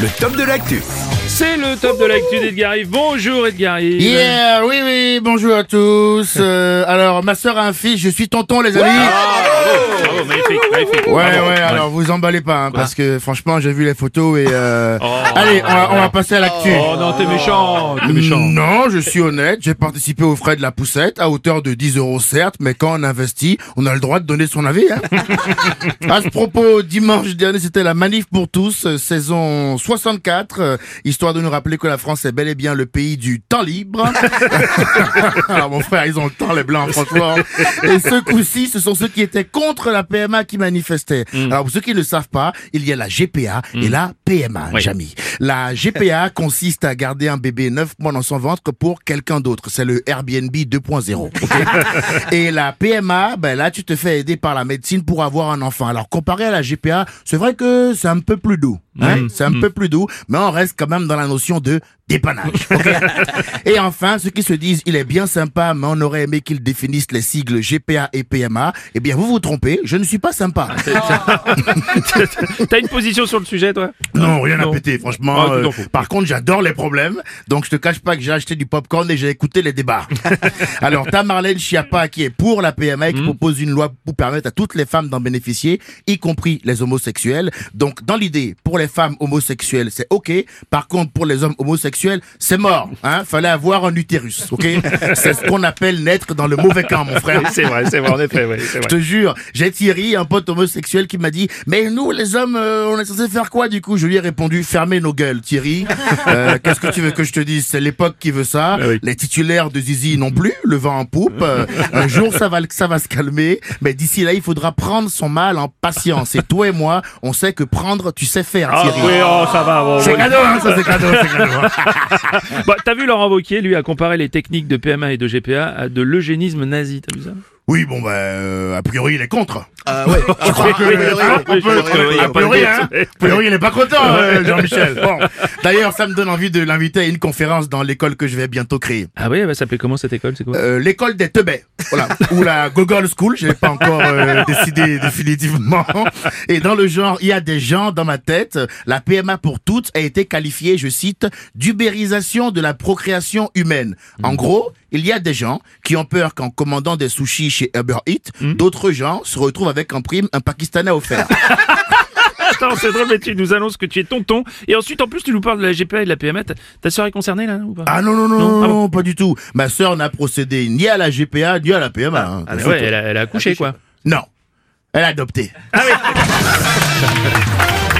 le top de l'actu. C'est le top de l'actu d'Edgar Yves. Bonjour Edgar Yves. Yeah, oui, oui, bonjour à tous. Euh, alors, ma soeur a un fils, je suis tonton, les amis. Bravo, bravo, magnifique, magnifique. Ouais, Bravo. ouais, alors vous emballez pas, hein, parce que franchement, j'ai vu les photos et... Euh... Oh. Allez, on va, on va passer à l'actu. Oh non, t'es méchant, t'es méchant. Non, je suis honnête, j'ai participé aux frais de la poussette, à hauteur de 10 euros certes, mais quand on investit, on a le droit de donner son avis. Hein. à ce propos, dimanche dernier, c'était la manif pour tous, saison 64, euh, histoire de nous rappeler que la France est bel et bien le pays du temps libre. Alors mon frère, ils ont le temps, les blancs, franchement. Et ce coup-ci, ce sont ceux qui étaient contre la PMA qui manifestaient. Alors pour ceux qui ne le savent pas, il y a la GPA et la PMA, Oui. Jamy. La GPA consiste à garder un bébé neuf mois dans son ventre pour quelqu'un d'autre. C'est le Airbnb 2.0. ok et la PMA, ben là, tu te fais aider par la médecine pour avoir un enfant. Alors comparé à la GPA, c'est vrai que c'est un peu plus doux. Hein? C'est un peu plus doux, mais on reste quand même dans la notion de dépannage. et enfin, ceux qui se disent il est bien sympa, mais on aurait aimé qu'ils définissent les sigles GPA et PMA, eh bien vous vous trompez, je ne suis pas sympa. T'as une position sur le sujet, toi? Non, rien à péter, franchement. Ah, euh, par contre, j'adore les problèmes. Donc, je te cache pas que j'ai acheté du popcorn et j'ai écouté les débats. Alors, t'as Marlène Schiappa qui est pour la PMA et qui Hmm. propose une loi pour permettre à toutes les femmes d'en bénéficier, y compris les homosexuels. Donc, dans l'idée, pour les femmes homosexuelles, c'est OK. Par contre, pour les hommes homosexuels, c'est mort. Hein Fallait avoir un utérus, OK? C'est ce qu'on appelle naître dans le mauvais camp, mon frère. C'est vrai, c'est vrai, en effet, c'est Je te jure, j'ai Thierry, un pote homosexuel, qui m'a dit Mais nous, les hommes, euh, on est censé faire quoi du coup Je lui ai répondu Fermez nos gueules, Thierry. Euh, Qu'est-ce que tu veux que je te dise? C'est l'époque qui veut ça. Ah oui. Les titulaires de Zizi non plus, le vent en poupe. Euh, un jour, ça va, ça va se calmer. Mais d'ici là, il faudra prendre son mal en patience. Et toi et moi, on sait que prendre, tu sais faire, Ah Thierry. oui, oh, ça va. bon, C'est cadeau, hein, ça c'est cadeau, c'est cadeau. hein. Bah, t'as vu Laurent Wauquiez, lui, a comparé les techniques de PMA et de GPA à de l'eugénisme nazi, t'as vu ça? Oui, bon, bah, euh, a priori, il est contre. Ah ouais, je crois Ah, a priori, hein. A priori, il n'est pas content, euh, Jean-Michel. Bon. D'ailleurs, ça me donne envie de l'inviter à une conférence dans l'école que je vais bientôt créer. Ah oui, elle va s'appeler comment cette école C'est quoi Euh, l'école des teubés, voilà, ou la Gogol School, je n'ai pas encore euh, décidé définitivement. Et dans le genre, il y a des gens dans ma tête. La PMA pour toutes a été qualifiée, je cite, d'ubérisation de la procréation humaine. En gros, il y a des gens qui ont peur qu'en commandant des sushis chez Uber Eats, d'autres gens se retrouvent avec en prime un Pakistanais offert. Attends, c'est drôle, mais tu nous annonces que tu es tonton. Et ensuite, en plus, tu nous parles de la GPA et de la PMA. Ta- sœur est concernée, là, ou pas? Ah non, non, non, Non, non, ah non, pas du tout. Ma sœur n'a procédé ni à la GPA, ni à la PMA. hein. Ah, ouais, elle a, elle a accouché, quoi. Non. Elle a adopté. Ah oui